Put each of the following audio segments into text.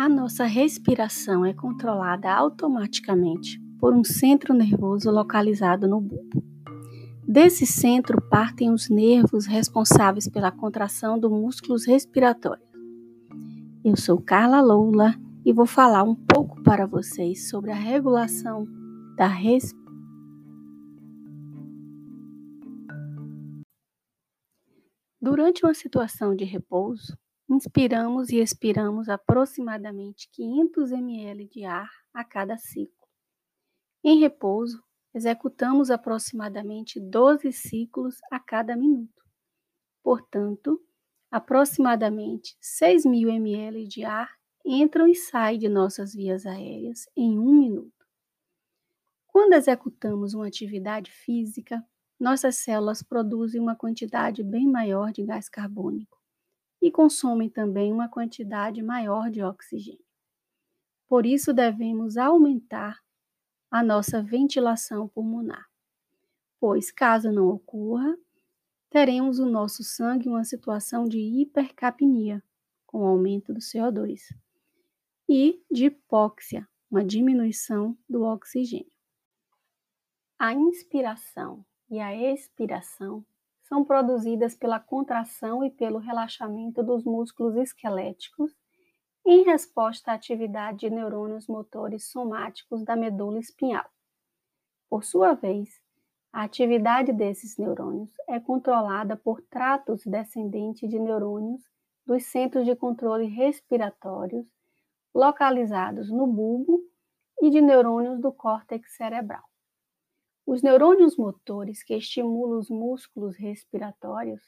A nossa respiração é controlada automaticamente por um centro nervoso localizado no bulbo. Desse centro partem os nervos responsáveis pela contração dos músculos respiratórios. Eu sou Carla Loula e vou falar um pouco para vocês sobre a regulação da respiração. Durante uma situação de repouso, inspiramos e expiramos aproximadamente 500 ml de ar a cada ciclo. Em repouso, executamos aproximadamente 12 ciclos a cada minuto. Portanto, aproximadamente 6.000 ml de ar entram e saem de nossas vias aéreas em um minuto. Quando executamos uma atividade física, nossas células produzem uma quantidade bem maior de gás carbônico e consomem também uma quantidade maior de oxigênio. Por isso, devemos aumentar a nossa ventilação pulmonar, pois, caso não ocorra, teremos o nosso sangue uma situação de hipercapnia, com aumento do CO2, e de hipóxia, uma diminuição do oxigênio. A inspiração e a expiração são produzidas pela contração e pelo relaxamento dos músculos esqueléticos em resposta à atividade de neurônios motores somáticos da medula espinhal. Por sua vez, a atividade desses neurônios é controlada por tratos descendentes de neurônios dos centros de controle respiratórios localizados no bulbo e de neurônios do córtex cerebral. Os neurônios motores que estimulam os músculos respiratórios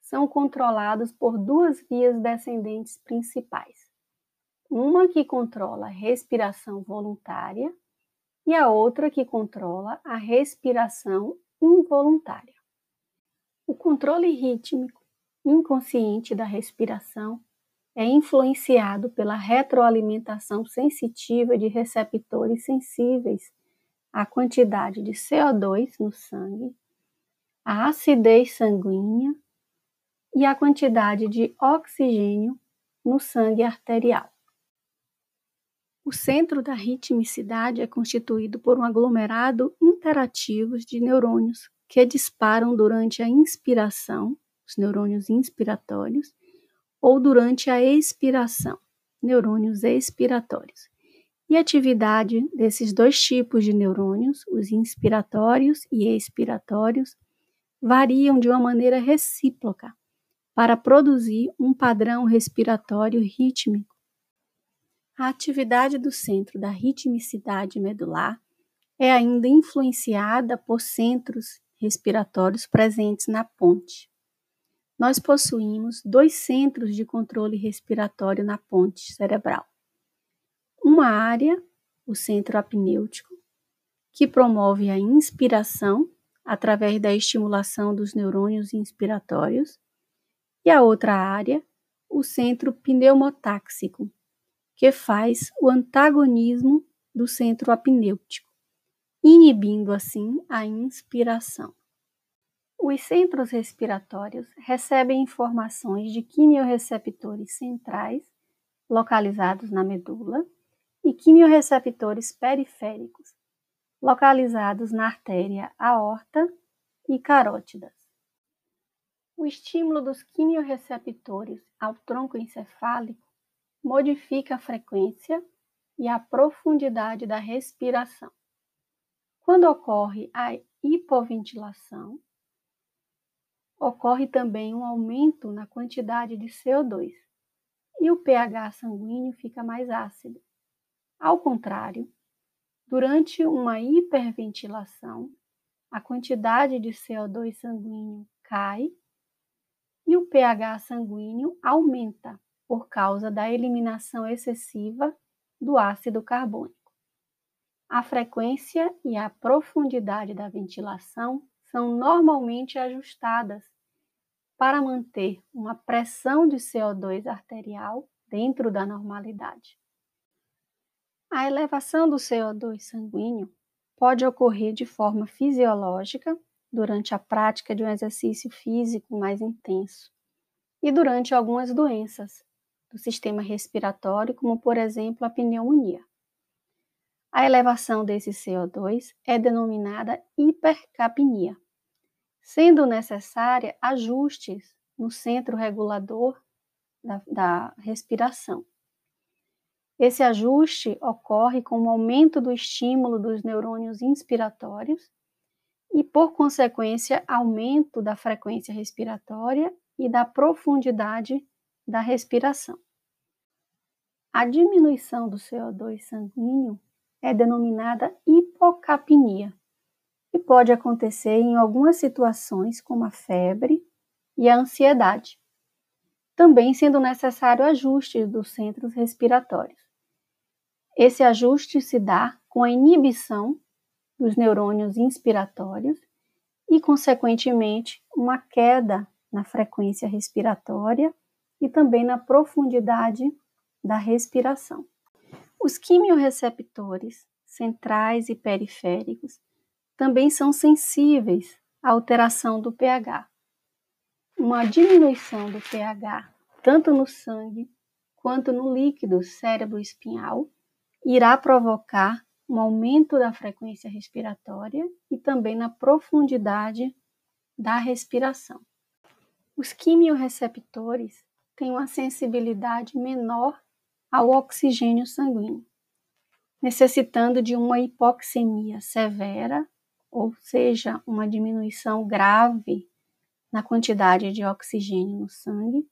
são controlados por duas vias descendentes principais. Uma que controla a respiração voluntária e a outra que controla a respiração involuntária. O controle rítmico inconsciente da respiração é influenciado pela retroalimentação sensitiva de receptores sensíveis a quantidade de CO2 no sangue, a acidez sanguínea e a quantidade de oxigênio no sangue arterial. O centro da ritmicidade é constituído por um aglomerado interativo de neurônios que disparam durante a inspiração, os neurônios inspiratórios, ou durante a expiração, neurônios expiratórios. E atividade desses dois tipos de neurônios, os inspiratórios e expiratórios, variam de uma maneira recíproca para produzir um padrão respiratório rítmico. A atividade do centro da ritmicidade medular é ainda influenciada por centros respiratórios presentes na ponte. Nós possuímos dois centros de controle respiratório na ponte cerebral uma área, o centro apnêutico, que promove a inspiração através da estimulação dos neurônios inspiratórios, e a outra área, o centro pneumotáxico, que faz o antagonismo do centro apnêutico, inibindo assim a inspiração. Os centros respiratórios recebem informações de quimiorreceptores centrais localizados na medula e quimiorreceptores periféricos, localizados na artéria aorta e carótidas. O estímulo dos quimiorreceptores ao tronco encefálico modifica a frequência e a profundidade da respiração. Quando ocorre a hipoventilação, ocorre também um aumento na quantidade de CO2 e o pH sanguíneo fica mais ácido. Ao contrário, durante uma hiperventilação, a quantidade de CO2 sanguíneo cai e o pH sanguíneo aumenta por causa da eliminação excessiva do ácido carbônico. A frequência e a profundidade da ventilação são normalmente ajustadas para manter uma pressão de CO2 arterial dentro da normalidade. A elevação do CO2 sanguíneo pode ocorrer de forma fisiológica durante a prática de um exercício físico mais intenso e durante algumas doenças, do sistema respiratório, como por exemplo a pneumonia. A elevação desse CO2 é denominada hipercapnia, sendo necessária ajustes no centro regulador da, da respiração. Esse ajuste ocorre com o aumento do estímulo dos neurônios inspiratórios e, por consequência, aumento da frequência respiratória e da profundidade da respiração. A diminuição do CO2 sanguíneo é denominada hipocapnia e pode acontecer em algumas situações, como a febre e a ansiedade, também sendo necessário ajuste dos centros respiratórios. Esse ajuste se dá com a inibição dos neurônios inspiratórios e, consequentemente, uma queda na frequência respiratória e também na profundidade da respiração. Os quimiorreceptores centrais e periféricos também são sensíveis à alteração do pH. Uma diminuição do pH, tanto no sangue quanto no líquido cérebro-espinhal, irá provocar um aumento da frequência respiratória e também na profundidade da respiração. Os quimiorreceptores têm uma sensibilidade menor ao oxigênio sanguíneo, necessitando de uma hipoxemia severa, ou seja, uma diminuição grave na quantidade de oxigênio no sangue,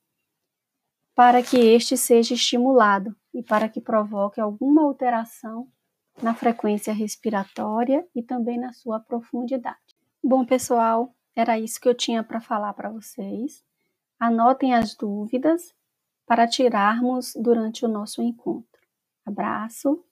para que este seja estimulado e para que provoque alguma alteração na frequência respiratória e também na sua profundidade. Bom, pessoal, era isso que eu tinha para falar para vocês. Anotem as dúvidas para tirarmos durante o nosso encontro. Abraço.